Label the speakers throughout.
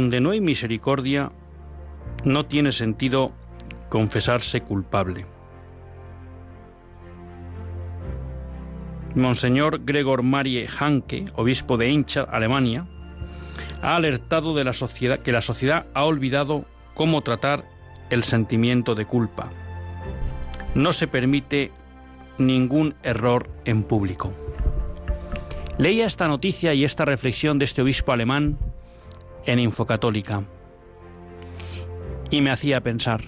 Speaker 1: Donde no hay misericordia, no tiene sentido confesarse culpable. Monseñor Gregor Marie Hanke, obispo de Incha, Alemania, ha alertado de la sociedad que la sociedad ha olvidado cómo tratar el sentimiento de culpa. No se permite ningún error en público. Leía esta noticia y esta reflexión de este obispo alemán en Infocatólica. Y me hacía pensar.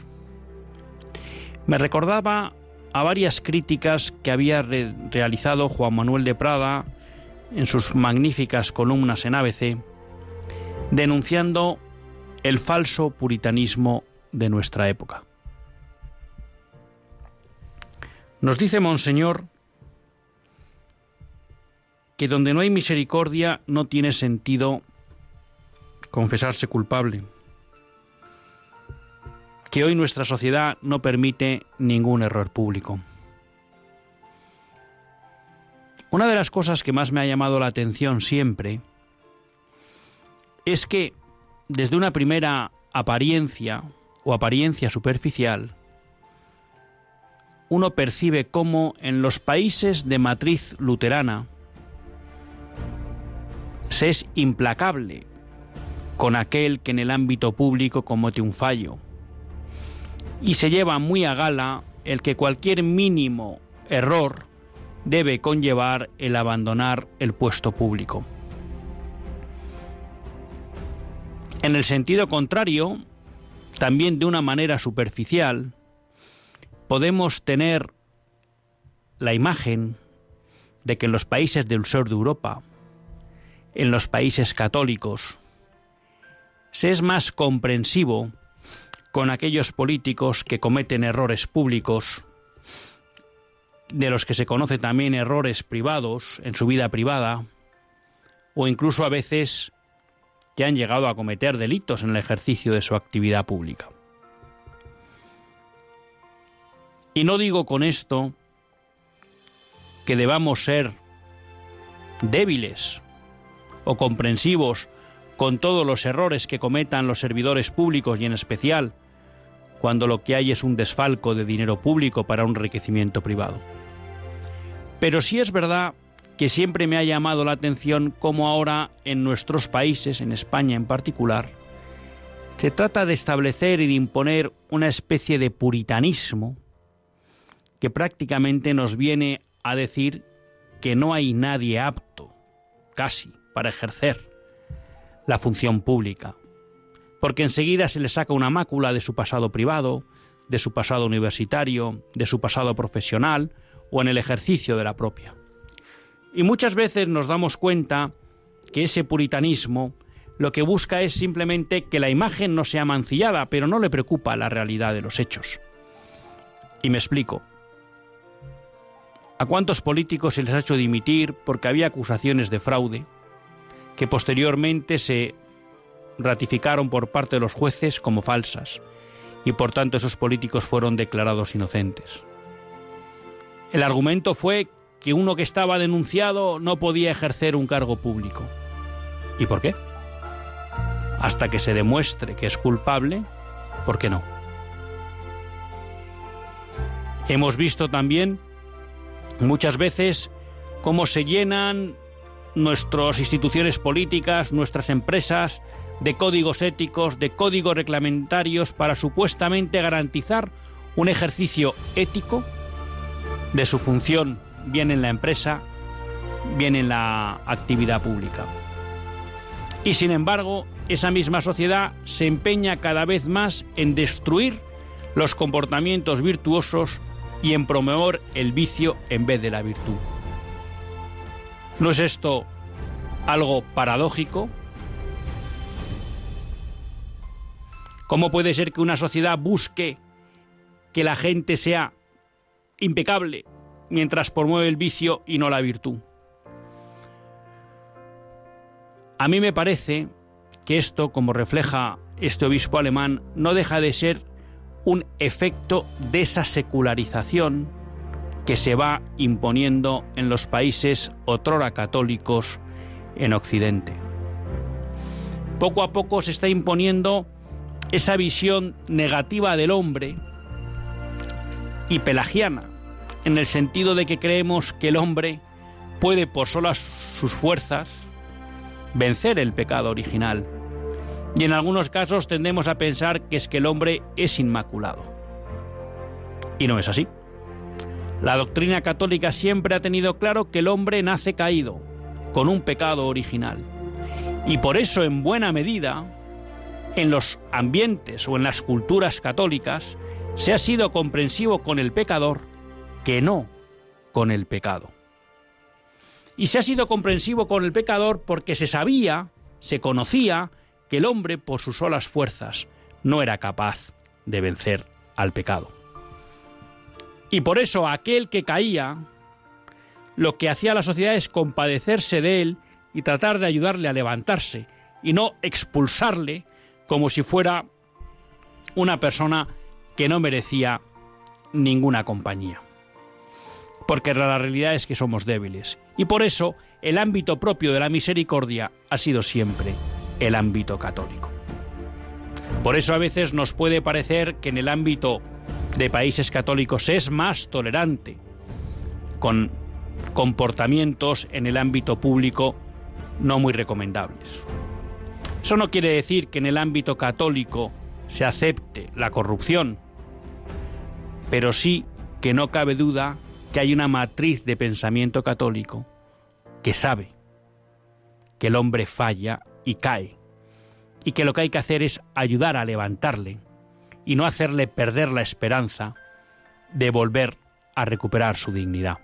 Speaker 1: Me recordaba a varias críticas que había realizado Juan Manuel de Prada en sus magníficas columnas en ABC, denunciando el falso puritanismo de nuestra época. Nos dice Monseñor que donde no hay misericordia no tiene sentido confesarse culpable. Que hoy nuestra sociedad no permite ningún error público. Una de las cosas que más me ha llamado la atención siempre es que desde una primera apariencia o apariencia superficial, uno percibe cómo en los países de matriz luterana se es implacable con aquel que en el ámbito público comete un fallo. Y se lleva muy a gala el que cualquier mínimo error debe conllevar el abandonar el puesto público. En el sentido contrario, también de una manera superficial, podemos tener la imagen de que en los países del sur de Europa, en los países católicos, se es más comprensivo con aquellos políticos que cometen errores públicos, de los que se conoce también errores privados en su vida privada, o incluso a veces que han llegado a cometer delitos en el ejercicio de su actividad pública. Y no digo con esto que debamos ser débiles o comprensivos con todos los errores que cometan los servidores públicos y en especial cuando lo que hay es un desfalco de dinero público para un enriquecimiento privado. Pero sí es verdad que siempre me ha llamado la atención cómo ahora en nuestros países, en España en particular, se trata de establecer y de imponer una especie de puritanismo que prácticamente nos viene a decir que no hay nadie apto, casi, para ejercer la función pública, porque enseguida se le saca una mácula de su pasado privado, de su pasado universitario, de su pasado profesional o en el ejercicio de la propia. Y muchas veces nos damos cuenta que ese puritanismo lo que busca es simplemente que la imagen no sea mancillada, pero no le preocupa la realidad de los hechos. Y me explico. ¿A cuántos políticos se les ha hecho dimitir porque había acusaciones de fraude? Que posteriormente se ratificaron por parte de los jueces como falsas y por tanto esos políticos fueron declarados inocentes. El argumento fue que uno que estaba denunciado no podía ejercer un cargo público. ¿Y por qué? Hasta que se demuestre que es culpable, ¿por qué no? Hemos visto también muchas veces cómo se llenan nuestras instituciones políticas, nuestras empresas, de códigos éticos, de códigos reglamentarios para supuestamente garantizar un ejercicio ético de su función, bien en la empresa, bien en la actividad pública. Y sin embargo, esa misma sociedad se empeña cada vez más en destruir los comportamientos virtuosos y en promover el vicio en vez de la virtud. ¿No es esto algo paradójico? ¿Cómo puede ser que una sociedad busque que la gente sea impecable mientras promueve el vicio y no la virtud? A mí me parece que esto, como refleja este obispo alemán, no deja de ser un efecto de esa secularización que se va imponiendo en los países otrora católicos en Occidente. Poco a poco se está imponiendo esa visión negativa del hombre y pelagiana, en el sentido de que creemos que el hombre puede por solas sus fuerzas vencer el pecado original. Y en algunos casos tendemos a pensar que es que el hombre es inmaculado. Y no es así. La doctrina católica siempre ha tenido claro que el hombre nace caído, con un pecado original. Y por eso, en buena medida, en los ambientes o en las culturas católicas, se ha sido comprensivo con el pecador que no con el pecado. Y se ha sido comprensivo con el pecador porque se sabía, se conocía, que el hombre por sus solas fuerzas no era capaz de vencer al pecado. Y por eso aquel que caía, lo que hacía la sociedad es compadecerse de él y tratar de ayudarle a levantarse y no expulsarle como si fuera una persona que no merecía ninguna compañía porque la realidad es que somos débiles. Y por eso el ámbito propio de la misericordia ha sido siempre el ámbito católico. Por eso a veces nos puede parecer que en el ámbito de países católicos es más tolerante con comportamientos en el ámbito público no muy recomendables. Eso no quiere decir que en el ámbito católico se acepte la corrupción, pero sí que no cabe duda que hay una matriz de pensamiento católico que sabe que el hombre falla y cae, y que lo que hay que hacer es ayudar a levantarle y no hacerle perder la esperanza de volver a recuperar su dignidad.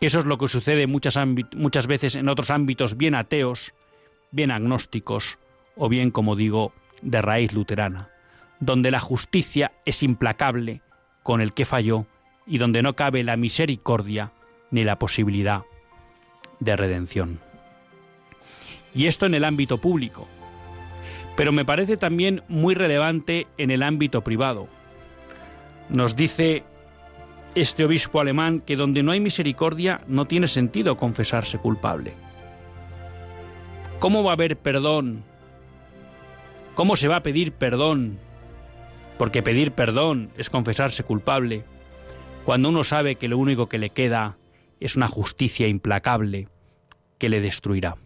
Speaker 1: Eso es lo que sucede muchas, muchas veces en otros ámbitos bien ateos, bien agnósticos o bien, como digo, de raíz luterana, donde la justicia es implacable con el que falló y donde no cabe la misericordia ni la posibilidad de redención. Y esto en el ámbito público. Pero me parece también muy relevante en el ámbito privado. Nos dice este obispo alemán que donde no hay misericordia no tiene sentido confesarse culpable. ¿Cómo va a haber perdón? ¿Cómo se va a pedir perdón? Porque pedir perdón es confesarse culpable cuando uno sabe que lo único que le queda es una justicia implacable que le destruirá.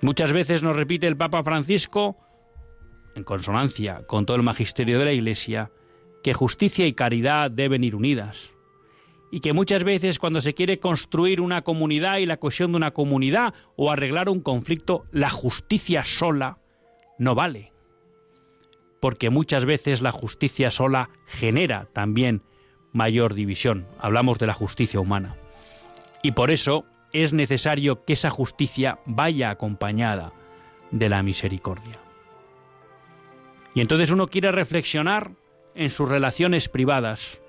Speaker 1: Muchas veces nos repite el Papa Francisco, en consonancia con todo el magisterio de la Iglesia, que justicia y caridad deben ir unidas. Y que muchas veces cuando se quiere construir una comunidad y la cohesión de una comunidad o arreglar un conflicto, la justicia sola no vale porque muchas veces la justicia sola genera también mayor división. Hablamos de la justicia humana. Y por eso es necesario que esa justicia vaya acompañada de la misericordia. Y entonces uno quiere reflexionar en sus relaciones privadas.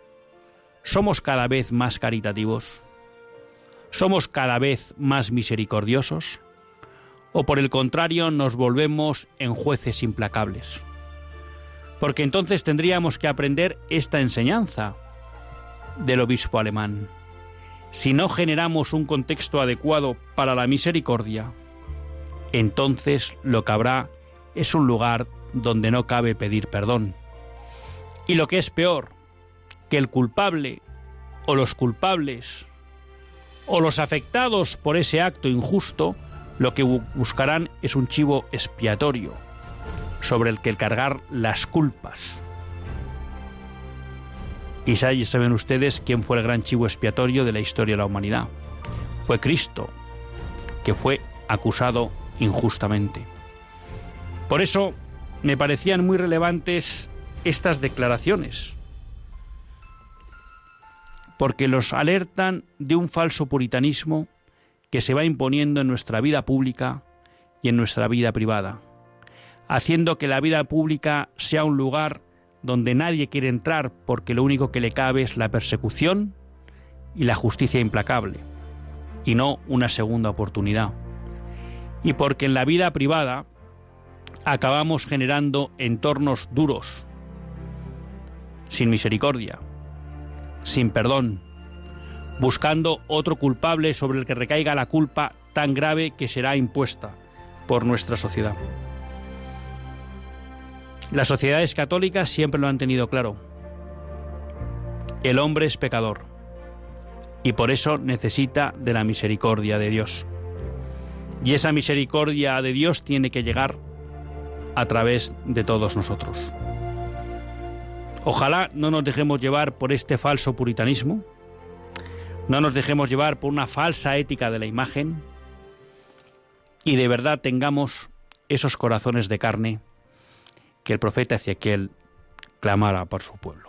Speaker 1: ¿Somos cada vez más caritativos? ¿Somos cada vez más misericordiosos? ¿O por el contrario nos volvemos en jueces implacables? porque entonces tendríamos que aprender esta enseñanza del obispo alemán. Si no generamos un contexto adecuado para la misericordia, entonces lo que habrá es un lugar donde no cabe pedir perdón. Y lo que es peor, que el culpable o los culpables o los afectados por ese acto injusto, lo que buscarán es un chivo expiatorio sobre el que cargar las culpas. Y saben ustedes quién fue el gran chivo expiatorio de la historia de la humanidad. Fue Cristo, que fue acusado injustamente. Por eso me parecían muy relevantes estas declaraciones, porque los alertan de un falso puritanismo que se va imponiendo en nuestra vida pública y en nuestra vida privada, haciendo que la vida pública sea un lugar donde nadie quiere entrar porque lo único que le cabe es la persecución y la justicia implacable, y no una segunda oportunidad. Y porque en la vida privada acabamos generando entornos duros, sin misericordia, sin perdón, buscando otro culpable sobre el que recaiga la culpa tan grave que será impuesta por nuestra sociedad. Las sociedades católicas siempre lo han tenido claro. El hombre es pecador y por eso necesita de la misericordia de Dios. Y esa misericordia de Dios tiene que llegar a través de todos nosotros. Ojalá no nos dejemos llevar por este falso puritanismo, no nos dejemos llevar por una falsa ética de la imagen y de verdad tengamos esos corazones de carne que el profeta Ezequiel clamara por su pueblo.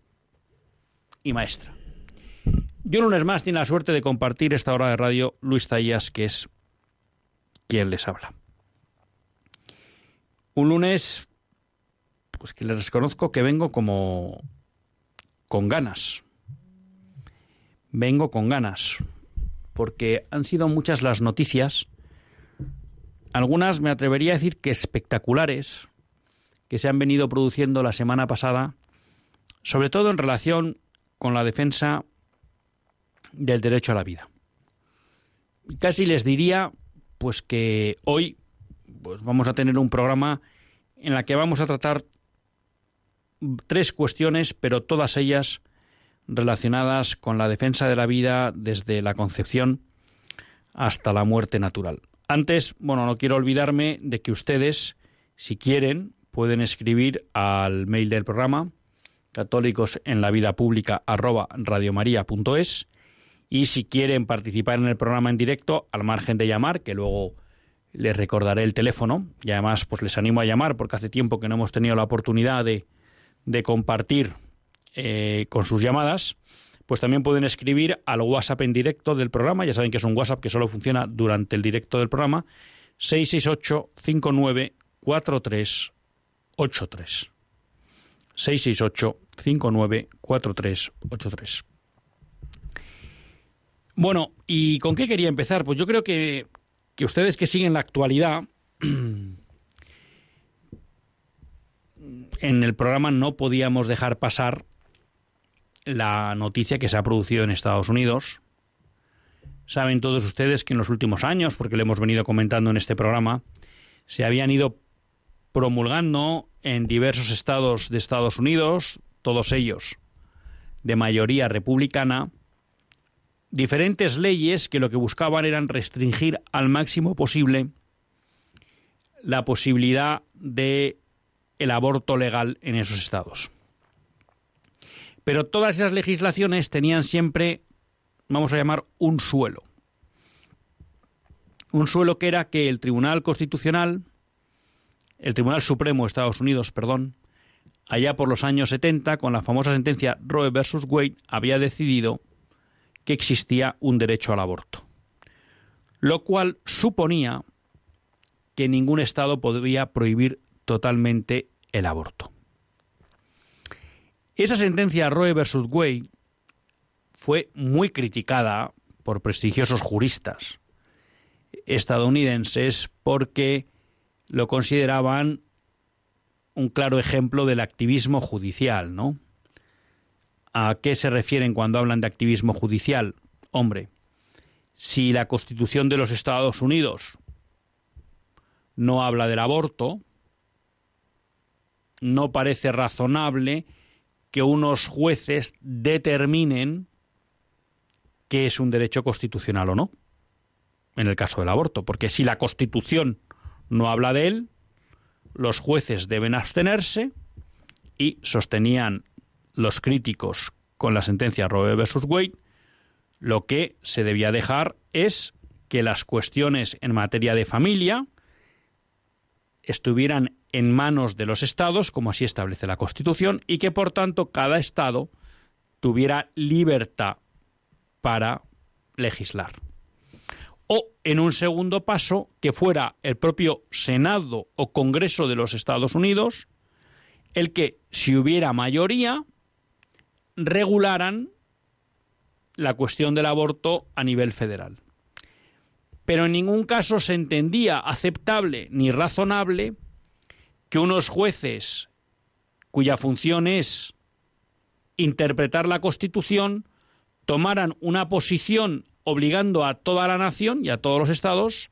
Speaker 1: y maestra. Yo un lunes más tiene la suerte de compartir esta hora de radio Luis Zayas, que es quien les habla. Un lunes, pues que les reconozco que vengo como con ganas. Vengo con ganas, porque han sido muchas las noticias, algunas me atrevería a decir que espectaculares, que se han venido produciendo la semana pasada, sobre todo en relación con la defensa del derecho a la vida. Y casi les diría pues que hoy pues vamos a tener un programa en la que vamos a tratar tres cuestiones, pero todas ellas relacionadas con la defensa de la vida desde la concepción hasta la muerte natural. Antes, bueno, no quiero olvidarme de que ustedes, si quieren, pueden escribir al mail del programa católicos en la vida pública arroba radiomaria.es y si quieren participar en el programa en directo, al margen de llamar, que luego les recordaré el teléfono, y además pues les animo a llamar porque hace tiempo que no hemos tenido la oportunidad de, de compartir eh, con sus llamadas, pues también pueden escribir al WhatsApp en directo del programa, ya saben que es un WhatsApp que solo funciona durante el directo del programa, 668 59 43 83. 668 59 4383. Bueno, ¿y con qué quería empezar? Pues yo creo que, que ustedes que siguen la actualidad en el programa no podíamos dejar pasar la noticia que se ha producido en Estados Unidos. Saben todos ustedes que en los últimos años, porque lo hemos venido comentando en este programa, se habían ido promulgando en diversos estados de Estados Unidos, todos ellos de mayoría republicana, diferentes leyes que lo que buscaban eran restringir al máximo posible la posibilidad de el aborto legal en esos estados. Pero todas esas legislaciones tenían siempre, vamos a llamar, un suelo. Un suelo que era que el Tribunal Constitucional, el Tribunal Supremo de Estados Unidos, perdón, allá por los años 70, con la famosa sentencia Roe versus Wade, había decidido que existía un derecho al aborto, lo cual suponía que ningún Estado podría prohibir totalmente el aborto. Esa sentencia Roe versus Wade fue muy criticada por prestigiosos juristas estadounidenses porque lo consideraban un claro ejemplo del activismo judicial, ¿no? ¿A qué se refieren cuando hablan de activismo judicial? Hombre, si la Constitución de los Estados Unidos no habla del aborto, no parece razonable que unos jueces determinen qué es un derecho constitucional o no, en el caso del aborto, porque si la Constitución no habla de él, los jueces deben abstenerse y sostenían los críticos con la sentencia Roe versus Wade, lo que se debía dejar es que las cuestiones en materia de familia estuvieran en manos de los estados, como así establece la Constitución, y que por tanto cada estado tuviera libertad para legislar. O, en un segundo paso, que fuera el propio Senado o Congreso de los Estados Unidos el que, si hubiera mayoría, regularan la cuestión del aborto a nivel federal. Pero en ningún caso se entendía aceptable ni razonable que unos jueces cuya función es interpretar la Constitución tomaran una posición obligando a toda la nación y a todos los estados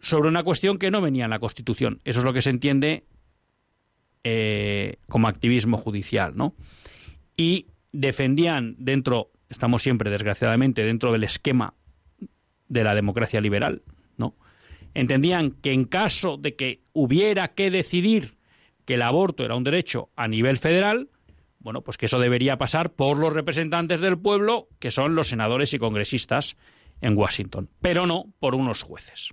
Speaker 1: sobre una cuestión que no venía en la Constitución. Eso es lo que se entiende eh, como activismo judicial, ¿no? Y defendían dentro, estamos siempre desgraciadamente dentro del esquema de la democracia liberal, ¿no? entendían que en caso de que hubiera que decidir que el aborto era un derecho a nivel federal, bueno, pues que eso debería pasar por los representantes del pueblo, que son los senadores y congresistas en Washington, pero no por unos jueces.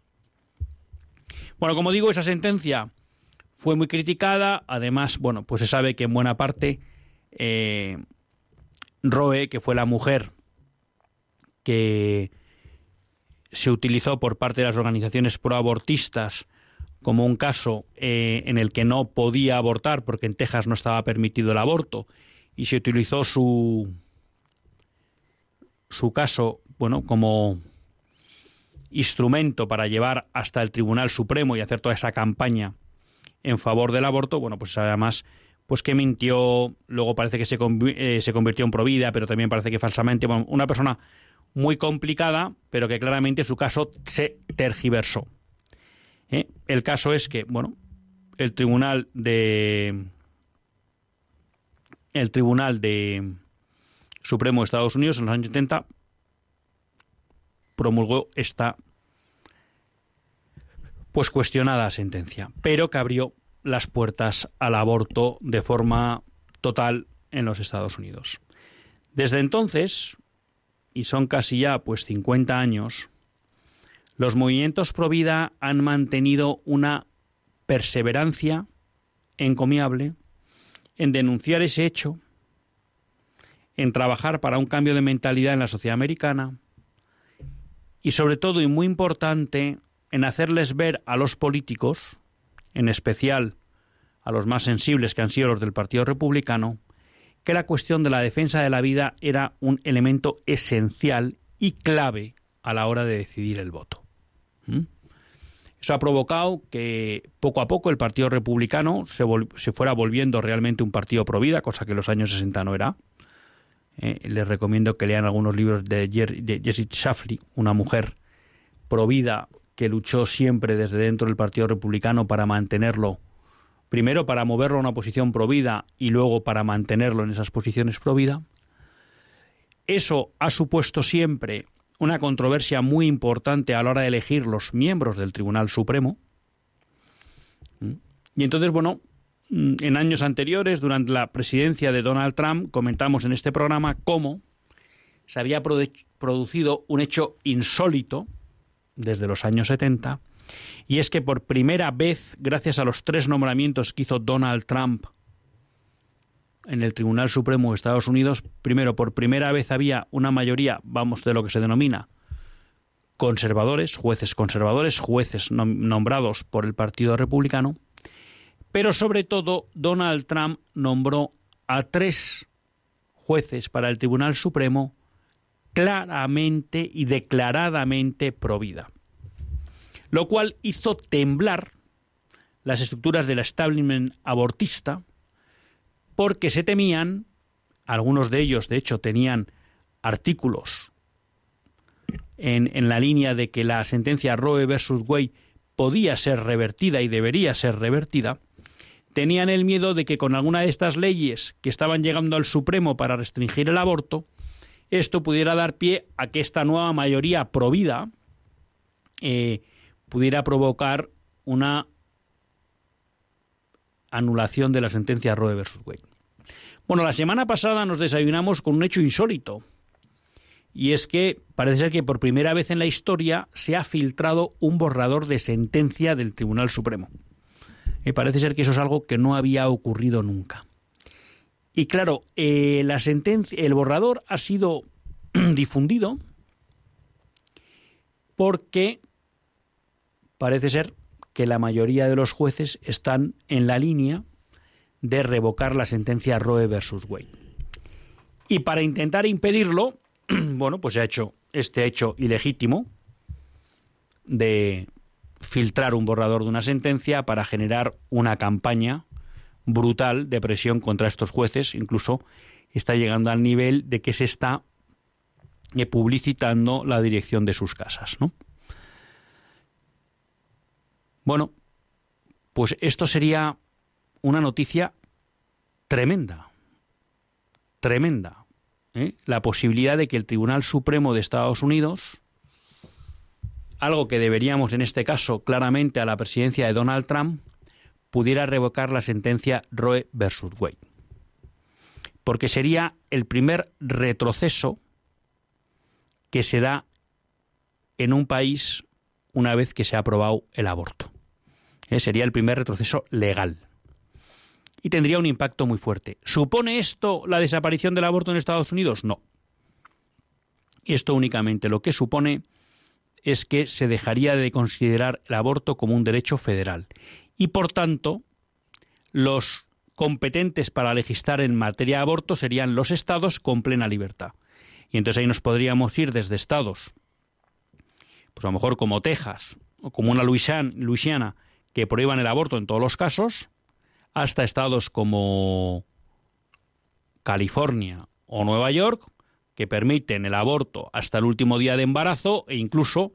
Speaker 1: Bueno, como digo, esa sentencia fue muy criticada, además, bueno, pues se sabe que en buena parte eh, Roe, que fue la mujer que se utilizó por parte de las organizaciones proabortistas como un caso eh, en el que no podía abortar porque en Texas no estaba permitido el aborto y se utilizó su su caso bueno como instrumento para llevar hasta el Tribunal Supremo y hacer toda esa campaña en favor del aborto bueno pues además pues que mintió luego parece que se, eh, se convirtió en provida pero también parece que falsamente bueno, una persona muy complicada, pero que claramente su caso se tergiversó. El caso es que, bueno, el tribunal de el tribunal de Supremo de Estados Unidos en los años 70 promulgó esta pues cuestionada sentencia, pero que abrió las puertas al aborto de forma total en los Estados Unidos. Desde entonces, y son casi ya pues 50 años, los movimientos pro vida han mantenido una perseverancia encomiable en denunciar ese hecho, en trabajar para un cambio de mentalidad en la sociedad americana y sobre todo y muy importante en hacerles ver a los políticos, en especial a los más sensibles que han sido los del Partido Republicano, que la cuestión de la defensa de la vida era un elemento esencial y clave a la hora de decidir el voto. ¿Mm? Eso ha provocado que poco a poco el Partido Republicano se, fuera volviendo realmente un partido pro vida, cosa que en los años 60 no era. Eh, les recomiendo que lean algunos libros de, de Jessie una mujer pro vida que luchó siempre desde dentro del Partido Republicano para mantenerlo, primero para moverlo a una posición pro vida y luego para mantenerlo en esas posiciones pro vida. Eso ha supuesto siempre una controversia muy importante a la hora de elegir los miembros del Tribunal Supremo. ¿Mm? Y entonces, bueno, mm, en años anteriores, durante la presidencia de Donald Trump, comentamos en este programa cómo se había producido un hecho insólito desde los años 70, y es que por primera vez, gracias a los tres nombramientos que hizo Donald Trump en el Tribunal Supremo de Estados Unidos, primero, por primera vez había una mayoría, vamos, de lo que se denomina conservadores, jueces conservadores, jueces nombrados por el Partido Republicano, pero sobre todo Donald Trump nombró a tres jueces para el Tribunal Supremo claramente y declaradamente provida, lo cual hizo temblar las estructuras del establishment abortista, porque se temían, algunos de ellos de hecho tenían artículos en, en la línea de que la sentencia Roe versus Wade podía ser revertida y debería ser revertida, tenían el miedo de que con alguna de estas leyes que estaban llegando al Supremo para restringir el aborto, esto pudiera dar pie a que esta nueva mayoría provida eh, pudiera provocar una anulación de la sentencia Roe versus Wade. Bueno, la semana pasada nos desayunamos con un hecho insólito. Y es que parece ser que por primera vez en la historia se ha filtrado un borrador de sentencia del Tribunal Supremo. Y parece ser que eso es algo que no había ocurrido nunca. Y claro, eh, la sentencia, el borrador ha sido difundido porque parece ser que la mayoría de los jueces están en la línea de revocar la sentencia Roe versus Wade. Y para intentar impedirlo, bueno, pues se ha hecho este hecho ilegítimo de filtrar un borrador de una sentencia para generar una campaña brutal de presión contra estos jueces, incluso está llegando al nivel de que se está eh, publicitando la dirección de sus casas, ¿no? Bueno, pues esto sería una noticia tremenda, tremenda. ¿eh? La posibilidad de que el Tribunal Supremo de Estados Unidos, algo que deberíamos en este caso claramente a la presidencia de Donald Trump, pudiera revocar la sentencia Roe versus Wade. Porque sería el primer retroceso que se da en un país una vez que se ha aprobado el aborto. Eh, sería el primer retroceso legal. Y tendría un impacto muy fuerte. ¿Supone esto la desaparición del aborto en Estados Unidos? No. Esto únicamente lo que supone es que se dejaría de considerar el aborto como un derecho federal y por tanto los competentes para legislar en materia de aborto serían los estados con plena libertad. Y entonces ahí nos podríamos ir desde estados, pues a lo mejor como Texas o como una Luisiana, que prohíban el aborto en todos los casos, hasta estados como California o Nueva York, que permiten el aborto hasta el último día de embarazo e incluso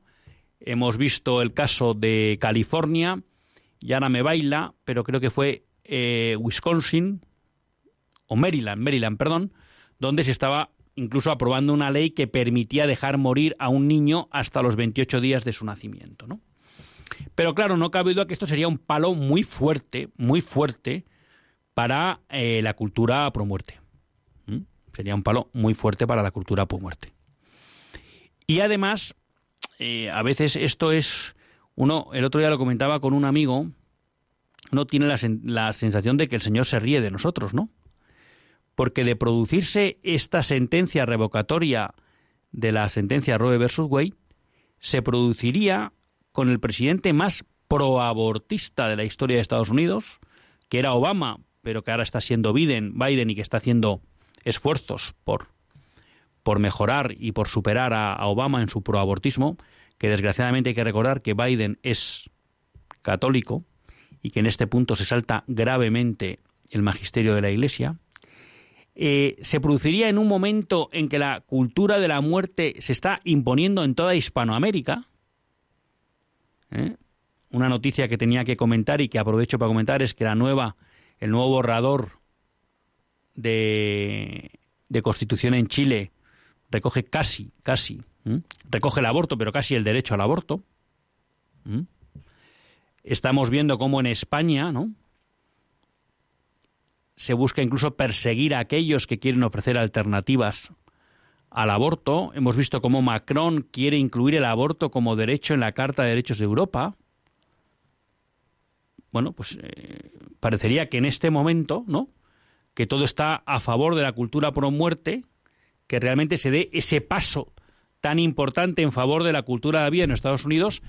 Speaker 1: hemos visto el caso de California y ahora me baila, pero creo que fue eh, Wisconsin o Maryland, Maryland, perdón, donde se estaba incluso aprobando una ley que permitía dejar morir a un niño hasta los 28 días de su nacimiento, ¿no? Pero claro, no cabe duda que esto sería un palo muy fuerte, muy fuerte para eh, la cultura pro muerte. Sería un palo muy fuerte para la cultura pro muerte. Y además, eh, a veces esto es uno, el otro día lo comentaba con un amigo, uno tiene la, sensación de que el Señor se ríe de nosotros, ¿no? Porque de producirse esta sentencia revocatoria de la sentencia Roe versus Wade, se produciría con el presidente más proabortista de la historia de Estados Unidos, que era Obama, pero que ahora está siendo Biden, Biden y que está haciendo esfuerzos por, por mejorar y por superar a, Obama en su proabortismo, que desgraciadamente hay que recordar que Biden es católico y que en este punto se salta gravemente el magisterio de la Iglesia, eh, se produciría en un momento en que la cultura de la muerte se está imponiendo en toda Hispanoamérica. ¿Eh? Una noticia que tenía que comentar y que aprovecho para comentar es que la nueva, el nuevo borrador de, de Constitución en Chile recoge casi, casi, recoge el aborto, pero casi el derecho al aborto. Estamos viendo cómo en España, ¿no? Se busca incluso perseguir a aquellos que quieren ofrecer alternativas al aborto. Hemos visto cómo Macron quiere incluir el aborto como derecho en la Carta de Derechos de Europa. Bueno, pues eh, parecería que en este momento, ¿no? Que todo está a favor de la cultura pro muerte, que realmente se dé ese paso tan importante en favor de la cultura de la vida en Estados Unidos,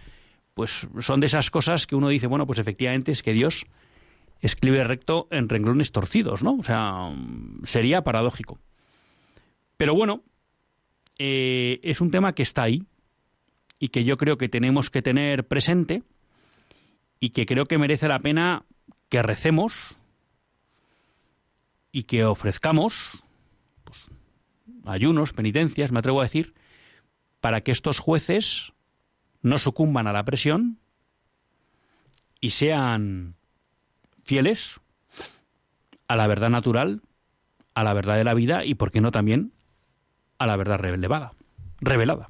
Speaker 1: pues son de esas cosas que uno dice, bueno, pues efectivamente es que Dios escribe recto en renglones torcidos, ¿no? O sea, sería paradójico. Pero bueno, eh, es un tema que está ahí y que yo creo que tenemos que tener presente y que creo que merece la pena que recemos y que ofrezcamos pues, ayunos, penitencias, me atrevo a decir, para que estos jueces no sucumban a la presión y sean fieles a la verdad natural, a la verdad de la vida y, por qué no, también a la verdad revelada. revelada.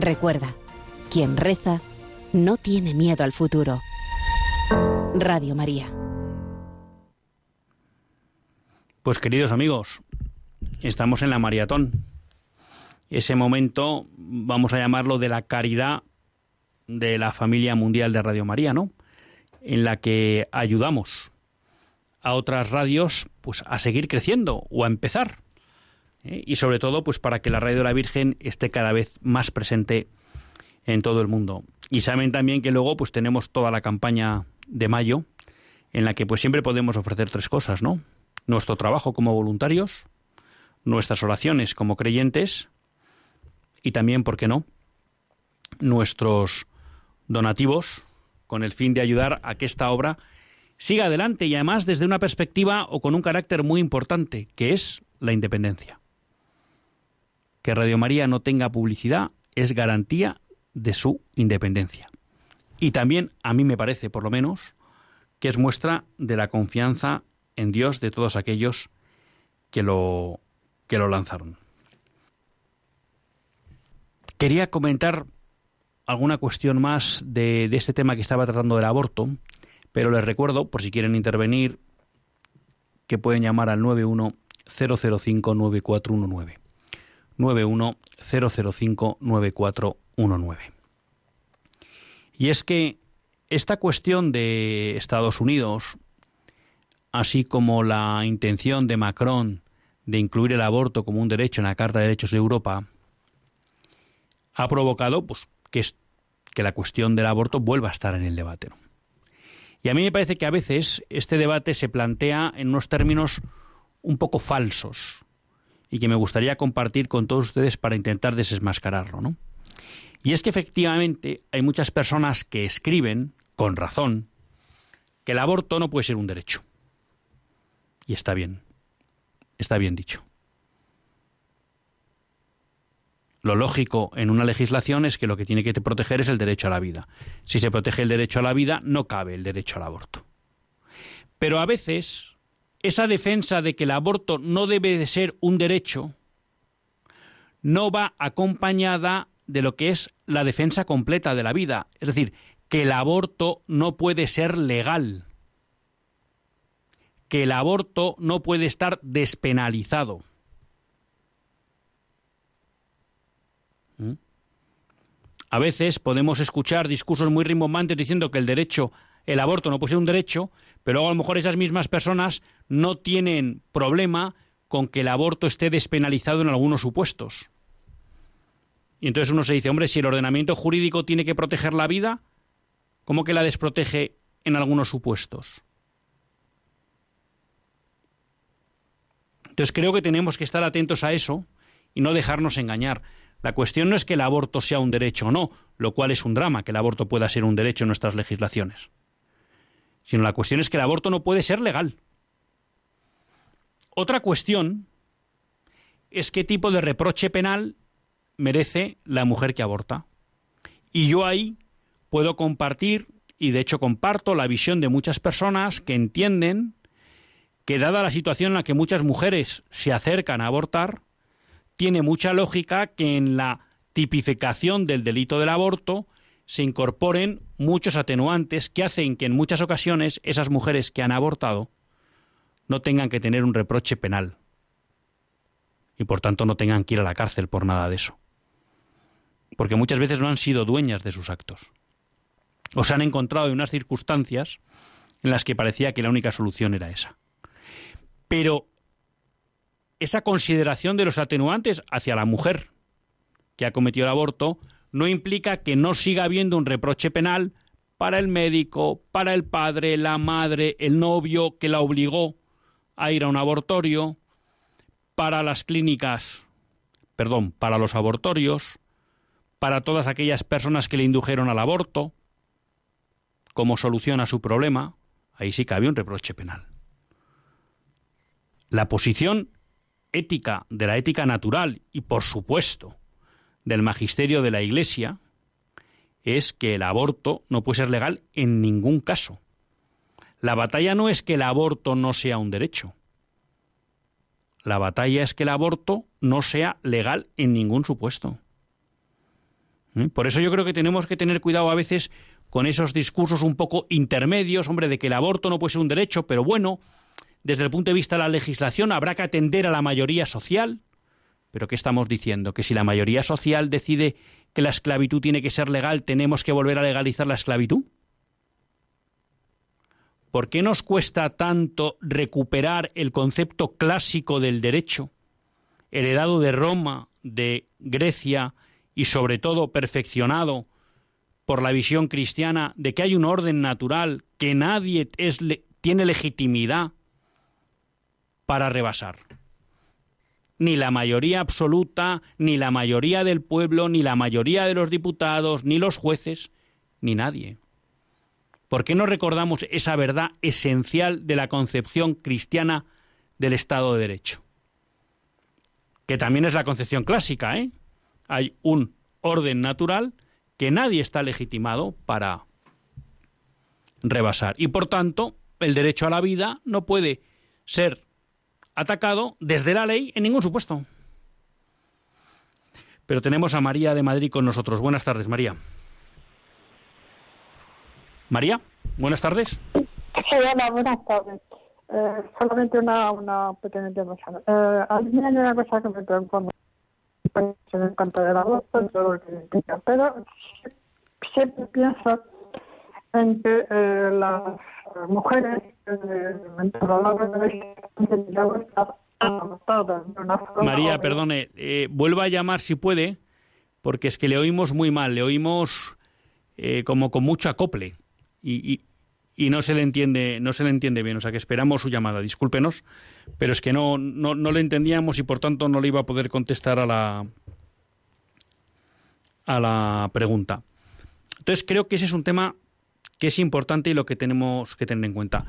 Speaker 2: Recuerda, quien reza no tiene miedo al futuro. Radio María.
Speaker 1: Pues queridos amigos, estamos en la maratón. Ese momento, vamos a llamarlo de la caridad de la familia mundial de Radio María, ¿no? En la que ayudamos a otras radios pues a seguir creciendo o a empezar ¿eh? y sobre todo pues para que la radio de la Virgen esté cada vez más presente en todo el mundo. Y saben también que luego pues tenemos toda la campaña de mayo en la que pues siempre podemos ofrecer tres cosas, ¿no? Nuestro trabajo como voluntarios, nuestras oraciones como creyentes y también, ¿por qué no?, nuestros donativos con el fin de ayudar a que esta obra siga adelante y además desde una perspectiva o con un carácter muy importante, que es la independencia que Radio María no tenga publicidad es garantía de su independencia. Y también, a mí me parece, por lo menos, que es muestra de la confianza en Dios de todos aquellos que lo, que lo lanzaron. Quería comentar alguna cuestión más de, de este tema que estaba tratando del aborto, pero les recuerdo, por si quieren intervenir, que pueden llamar al 910059419. 910059419. Y es que esta cuestión de Estados Unidos, así como la intención de Macron de incluir el aborto como un derecho en la Carta de Derechos de Europa, ha provocado pues, que, que la cuestión del aborto vuelva a estar en el debate. Y a mí me parece que a veces este debate se plantea en unos términos un poco falsos y que me gustaría compartir con todos ustedes para intentar desesmascararlo, ¿no? Y es que efectivamente hay muchas personas que escriben, con razón, que el aborto no puede ser un derecho. Y está bien, está bien dicho. Lo lógico en una legislación es que lo que tiene que proteger es el derecho a la vida. Si se protege el derecho a la vida, no cabe el derecho al aborto. Pero a veces, esa defensa de que el aborto no debe de ser un derecho no va acompañada de lo que es la defensa completa de la vida. Es decir, que el aborto no puede ser legal, que el aborto no puede estar despenalizado. ¿Mm? A veces podemos escuchar discursos muy rimbombantes diciendo que el derecho, el aborto no puede ser un derecho, pero a lo mejor esas mismas personas no tienen problema con que el aborto esté despenalizado en algunos supuestos. Y entonces uno se dice, hombre, si el ordenamiento jurídico tiene que proteger la vida, ¿cómo que la desprotege en algunos supuestos? Entonces creo que tenemos que estar atentos a eso y no dejarnos engañar. La cuestión no es que el aborto sea un derecho o no, lo cual es un drama que el aborto pueda ser un derecho en nuestras legislaciones, sino la cuestión es que el aborto no puede ser legal. Otra cuestión es qué tipo de reproche penal merece la mujer que aborta. Y yo ahí puedo compartir, y de hecho comparto, la visión de muchas personas que entienden que dada la situación en la que muchas mujeres se acercan a abortar, tiene mucha lógica que en la tipificación del delito del aborto se incorporen muchos atenuantes que hacen que en muchas ocasiones esas mujeres que han abortado no tengan que tener un reproche penal y por tanto no tengan que ir a la cárcel por nada de eso. Porque muchas veces no han sido dueñas de sus actos. O se han encontrado en unas circunstancias en las que parecía que la única solución era esa. Pero esa consideración de los atenuantes hacia la mujer que ha cometido el aborto no implica que no siga habiendo un reproche penal para el médico, para el padre, la madre, el novio que la obligó a ir a un abortorio, para las clínicas, perdón, para los abortorios, para todas aquellas personas que le indujeron al aborto, como solución a su problema, ahí sí cabe un reproche penal. La posición ética, de la ética natural y, por supuesto, del magisterio de la Iglesia, es que el aborto no puede ser legal en ningún caso. La batalla no es que el aborto no sea un derecho. La batalla es que el aborto no sea legal en ningún supuesto. ¿Eh? Por eso yo creo que tenemos que tener cuidado a veces con esos discursos un poco intermedios, hombre, de que el aborto no puede ser un derecho, pero bueno, desde el punto de vista de la legislación habrá que atender a la mayoría social. Pero ¿qué estamos diciendo? Que si la mayoría social decide que la esclavitud tiene que ser legal, tenemos que volver a legalizar la esclavitud. ¿Por qué nos cuesta tanto recuperar el concepto clásico del derecho, heredado de Roma, de Grecia y sobre todo perfeccionado por la visión cristiana de que hay un orden natural, que nadie tiene legitimidad para rebasar. Ni la mayoría absoluta, ni la mayoría del pueblo, ni la mayoría de los diputados, ni los jueces, ni nadie. ¿Por qué no recordamos esa verdad esencial de la concepción cristiana del Estado de Derecho? Que también es la concepción clásica, ¿eh? Hay un orden natural que nadie está legitimado para rebasar. Y por tanto, el derecho a la vida no puede ser atacado desde la ley en ningún supuesto. Pero tenemos a María de Madrid con nosotros. Buenas tardes, María. María, buenas tardes.
Speaker 3: Sí, hola, buenas tardes. Eh, solamente una, una pequeña intervención. Eh, a mí hay una cosa que me preocupa en cuanto al aborto todo lo que implica, pero siempre pienso las mujeres
Speaker 1: María, perdone, eh, vuelva a llamar si puede, porque es que le oímos muy mal, le oímos eh, como con mucho acople y, y, no se le entiende, no se le entiende bien, o sea que esperamos su llamada, discúlpenos, pero es que no, no, no le entendíamos y por tanto no le iba a poder contestar a la a la pregunta. Entonces creo que ese es un tema que es importante y lo que tenemos que tener en cuenta.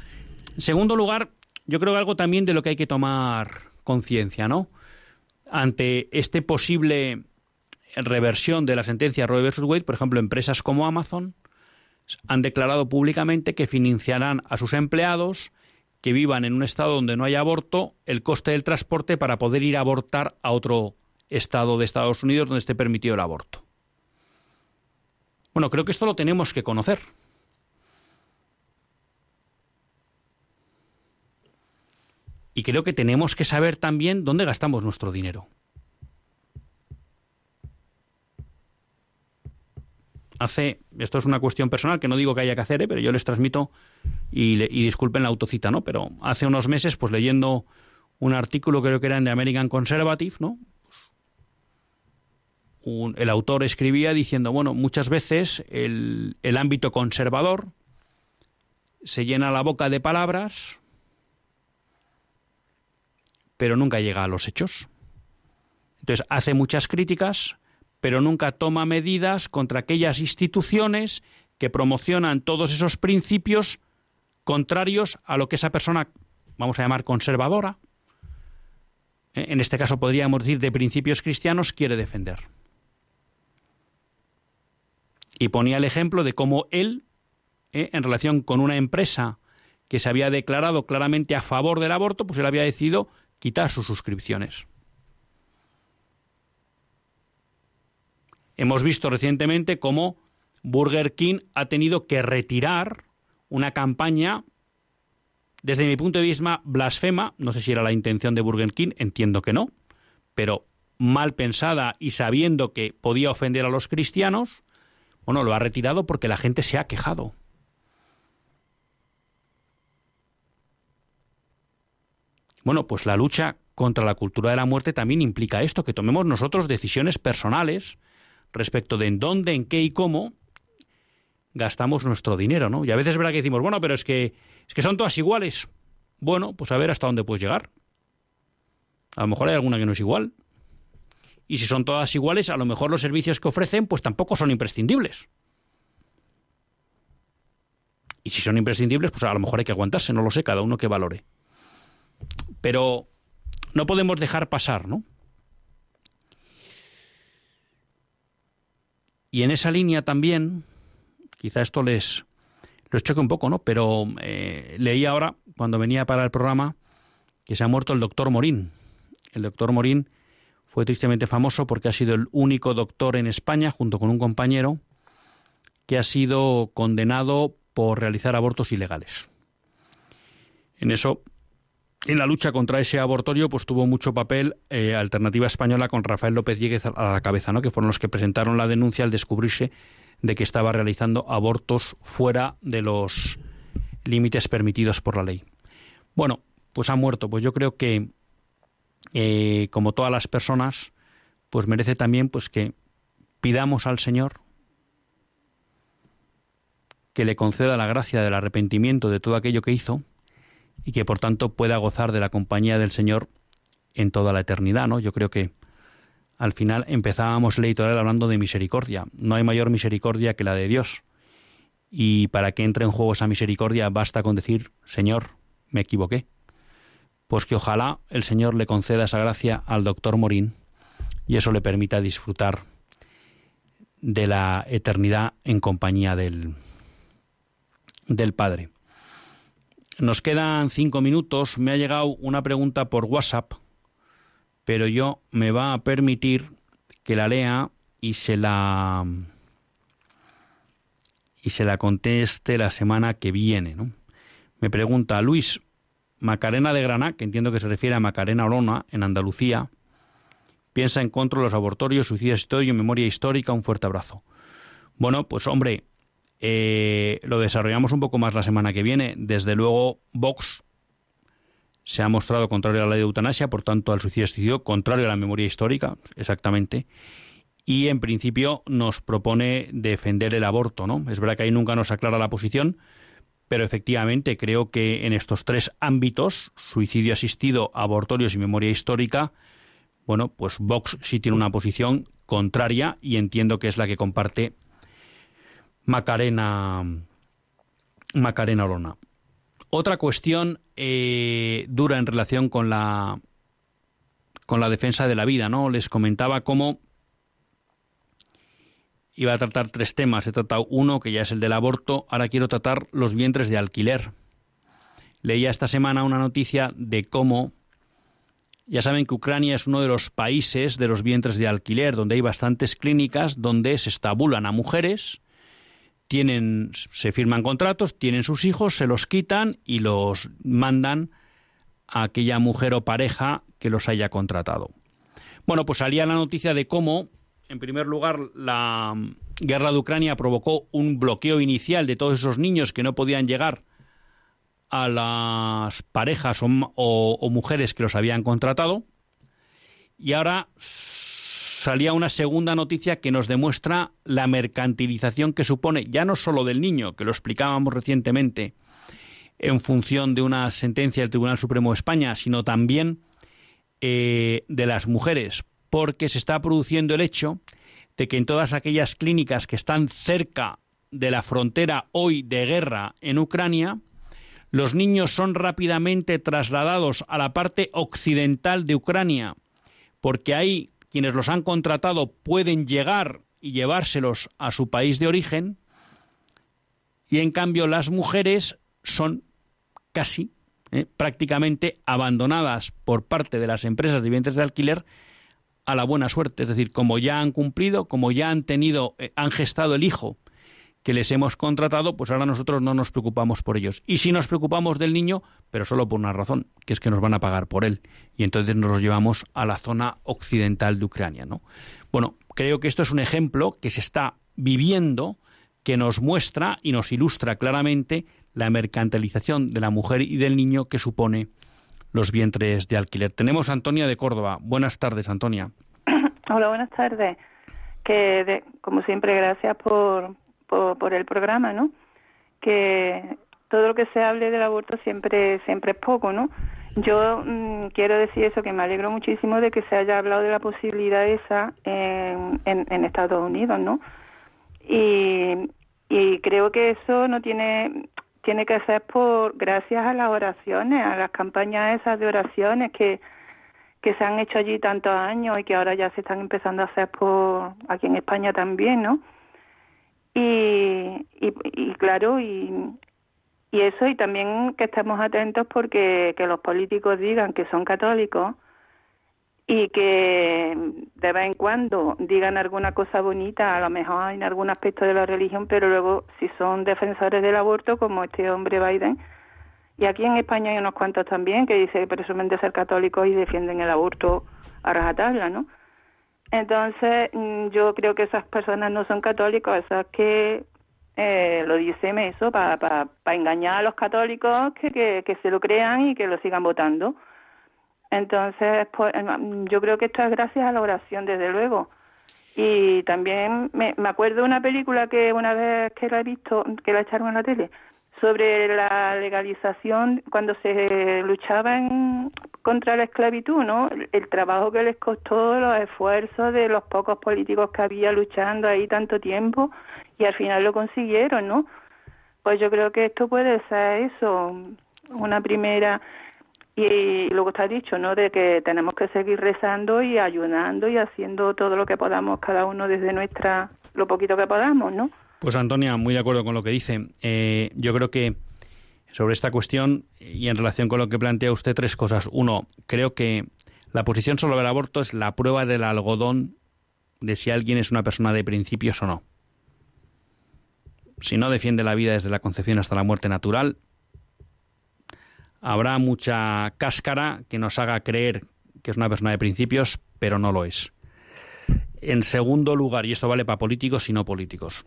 Speaker 1: En segundo lugar, yo creo que algo también de lo que hay que tomar conciencia, ¿no? Ante este posible reversión de la sentencia Roe versus Wade, por ejemplo, empresas como Amazon han declarado públicamente que financiarán a sus empleados que vivan en un estado donde no haya aborto el coste del transporte para poder ir a abortar a otro estado de Estados Unidos donde esté permitido el aborto. Bueno, creo que esto lo tenemos que conocer. Y creo que tenemos que saber también dónde gastamos nuestro dinero. Hace, esto es una cuestión personal que no digo que haya que hacer, ¿eh? pero yo les transmito y, disculpen la autocita, ¿no? Pero hace unos meses, pues leyendo un artículo, creo que era en The American Conservative, ¿no? El autor escribía diciendo, bueno, muchas veces el, el ámbito conservador se llena la boca de palabras, pero nunca llega a los hechos. Entonces hace muchas críticas, pero nunca toma medidas contra aquellas instituciones que promocionan todos esos principios contrarios a lo que esa persona, vamos a llamar conservadora, eh, en este caso podríamos decir de principios cristianos, quiere defender. Y ponía el ejemplo de cómo él, eh, en relación con una empresa que se había declarado claramente a favor del aborto, pues él había decidido quitar sus suscripciones. Hemos visto recientemente cómo Burger King ha tenido que retirar una campaña, desde mi punto de vista, blasfema, no sé si era la intención de Burger King, entiendo que no, pero mal pensada y sabiendo que podía ofender a los cristianos, bueno, lo ha retirado porque la gente se ha quejado. Bueno, pues la lucha contra la cultura de la muerte también implica esto, que tomemos nosotros decisiones personales respecto de en dónde, en qué y cómo gastamos nuestro dinero, ¿no? Y a veces es verdad que decimos, bueno, pero es que, es que son todas iguales. Bueno, pues a ver hasta dónde puedes llegar. A lo mejor hay alguna que no es igual. Y si son todas iguales, a lo mejor los servicios que ofrecen, pues tampoco son imprescindibles. Y si son imprescindibles, pues a lo mejor hay que aguantarse, no lo sé, cada uno que valore. Pero no podemos dejar pasar, ¿no? Y en esa línea también, quizá esto les, les choque un poco, ¿no? Pero eh, leí ahora, cuando venía para el programa, que se ha muerto el doctor Morín. El doctor Morín fue tristemente famoso porque ha sido el único doctor en España, junto con un compañero, que ha sido condenado por realizar abortos ilegales. En eso en la lucha contra ese abortorio pues tuvo mucho papel eh, Alternativa Española con Rafael López Yéguez a la cabeza, ¿no? que fueron los que presentaron la denuncia al descubrirse de que estaba realizando abortos fuera de los límites permitidos por la ley. Bueno, pues ha muerto. Pues yo creo que, eh, como todas las personas, pues merece también pues que pidamos al Señor que le conceda la gracia del arrepentimiento de todo aquello que hizo y que por tanto pueda gozar de la compañía del Señor en toda la eternidad, ¿no? Yo creo que al final empezábamos el editorial hablando de misericordia. No hay mayor misericordia que la de Dios. Y para que entre en juego esa misericordia basta con decir, Señor, me equivoqué. Pues que ojalá el Señor le conceda esa gracia al doctor Morín y eso le permita disfrutar de la eternidad en compañía del, del padre. Nos quedan cinco minutos. Me ha llegado una pregunta por WhatsApp, pero yo me va a permitir que la lea y se la y se la conteste la semana que viene. ¿no? Me pregunta Luis Macarena de Granada, que entiendo que se refiere a Macarena Orona, en Andalucía, piensa en contra de los abortorios, suicidios históricos, memoria histórica. Un fuerte abrazo. Bueno, pues hombre, eh, lo desarrollamos un poco más la semana que viene. Desde luego, Vox se ha mostrado contrario a la ley de eutanasia, por tanto al suicidio contrario a la memoria histórica, exactamente. Y en principio nos propone defender el aborto, ¿no? Es verdad que ahí nunca nos aclara la posición, pero efectivamente creo que en estos tres ámbitos, suicidio asistido, abortorios y memoria histórica, bueno, pues Vox sí tiene una posición contraria y entiendo que es la que comparte Macarena, Macarena Orona. Otra cuestión eh, dura en relación con la con la defensa de la vida, ¿no? Les comentaba cómo iba a tratar tres temas. He tratado uno, que ya es el del aborto. Ahora quiero tratar los vientres de alquiler. Leía esta semana una noticia de cómo ya saben que Ucrania es uno de los países de los vientres de alquiler, donde hay bastantes clínicas donde se estabulan a mujeres tienen, se firman contratos, tienen sus hijos, se los quitan y los mandan a aquella mujer o pareja que los haya contratado. Bueno, pues salía la noticia de cómo, en primer lugar, la guerra de Ucrania provocó un bloqueo inicial de todos esos niños que no podían llegar a las parejas o mujeres que los habían contratado. Y ahora salía una segunda noticia que nos demuestra la mercantilización que supone ya no solo del niño, que lo explicábamos recientemente en función de una sentencia del Tribunal Supremo de España, sino también eh, de las mujeres, porque se está produciendo el hecho de que en todas aquellas clínicas que están cerca de la frontera hoy de guerra en Ucrania, los niños son rápidamente trasladados a la parte occidental de Ucrania, porque hay quienes los han contratado pueden llegar y llevárselos a su país de origen, y en cambio las mujeres son casi eh, prácticamente abandonadas por parte de las empresas de vientres de alquiler a la buena suerte, es decir, como ya han cumplido, como ya han tenido, eh, han gestado el hijo que les hemos contratado, pues ahora nosotros no nos preocupamos por ellos. Y si nos preocupamos del niño, pero solo por una razón, que es que nos van a pagar por él. Y entonces nos los llevamos a la zona occidental de Ucrania, ¿no? Bueno, creo que esto es un ejemplo que se está viviendo, que nos muestra y nos ilustra claramente la mercantilización de la mujer y del niño que supone los vientres de alquiler. Tenemos a Antonia de Córdoba. Buenas tardes, Antonia.
Speaker 4: Hola, buenas tardes. Que como siempre, gracias por, por, el programa, ¿no? Que todo lo que se hable del aborto siempre siempre es poco, ¿no? Yo mm, quiero decir eso, que me alegro muchísimo de que se haya hablado de la posibilidad esa en, en, Estados Unidos, ¿no? Y, y creo que eso no tiene tiene que ser por gracias a las oraciones, a las campañas esas de oraciones que que se han hecho allí tantos años y que ahora ya se están empezando a hacer por aquí en España también, ¿no? Y, y, claro, y, y eso, y también que estemos atentos porque que los políticos digan que son católicos y que de vez en cuando digan alguna cosa bonita, a lo mejor en algún aspecto de la religión, pero luego si son defensores del aborto, como este hombre Biden, y aquí en España hay unos cuantos también que dice que presumen de ser católicos y defienden el aborto a rajatabla, ¿no? Entonces, mm, yo creo que esas personas no son católicos, esas que eh, lo dicen eso para pa, engañar a los católicos que, que, se lo crean y que lo sigan votando. Entonces, pues, em, yo creo que esto es gracias a la oración, desde luego. Y también me, me acuerdo de una película que una vez que la he visto, que la echaron en la tele, sobre la legalización cuando se luchaba contra la esclavitud, ¿no? El, trabajo que les costó, los esfuerzos de los pocos políticos que había luchando ahí tanto tiempo y al final lo consiguieron, ¿no? Pues yo creo que esto puede ser eso, una primera y luego está dicho, ¿no? De que tenemos que seguir rezando y ayudando y haciendo todo lo que podamos cada uno desde nuestra lo poquito que podamos, ¿no?
Speaker 1: Pues Antonia, muy de acuerdo con lo que dice. Eh, yo creo que sobre esta cuestión y en relación con lo que plantea usted tres cosas. Uno, creo que la posición sobre el aborto es la prueba del algodón de si alguien es una persona de principios o no. Si no defiende la vida desde la concepción hasta la muerte natural, habrá mucha cáscara que nos haga creer que es una persona de principios, pero no lo es. En segundo lugar, y esto vale para políticos y no políticos,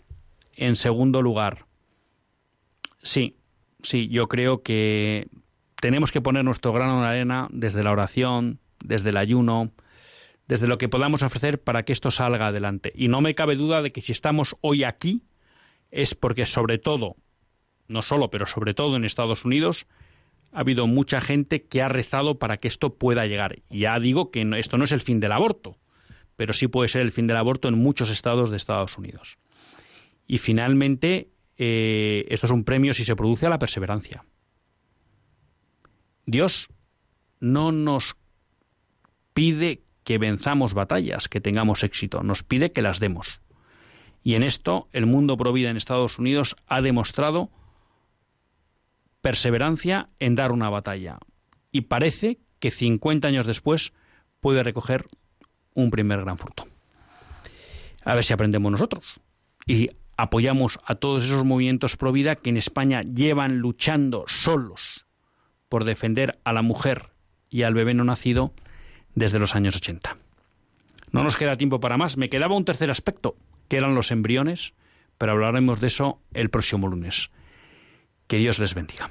Speaker 1: en segundo lugar, sí, sí, yo creo que tenemos que poner nuestro grano la arena desde la oración, desde el ayuno, desde lo que podamos ofrecer para que esto salga adelante. Y no me cabe duda de que si estamos hoy aquí es porque sobre todo, no solo, pero sobre todo en Estados Unidos, ha habido mucha gente que ha rezado para que esto pueda llegar. Ya digo que esto no es el fin del aborto, pero sí puede ser el fin del aborto en muchos estados de Estados Unidos. Y finalmente, eh, esto es un premio si se produce a la perseverancia. Dios no nos pide que venzamos batallas, que tengamos éxito, nos pide que las demos. Y en esto el mundo provida en Estados Unidos ha demostrado perseverancia en dar una batalla. Y parece que 50 años después puede recoger un primer gran fruto. A ver si aprendemos nosotros. Y apoyamos a todos esos movimientos pro vida que en España llevan luchando solos por defender a la mujer y al bebé no nacido desde los años 80. No nos queda tiempo para más. Me quedaba un tercer aspecto, que eran los embriones, pero hablaremos de eso el próximo lunes. Que Dios les bendiga.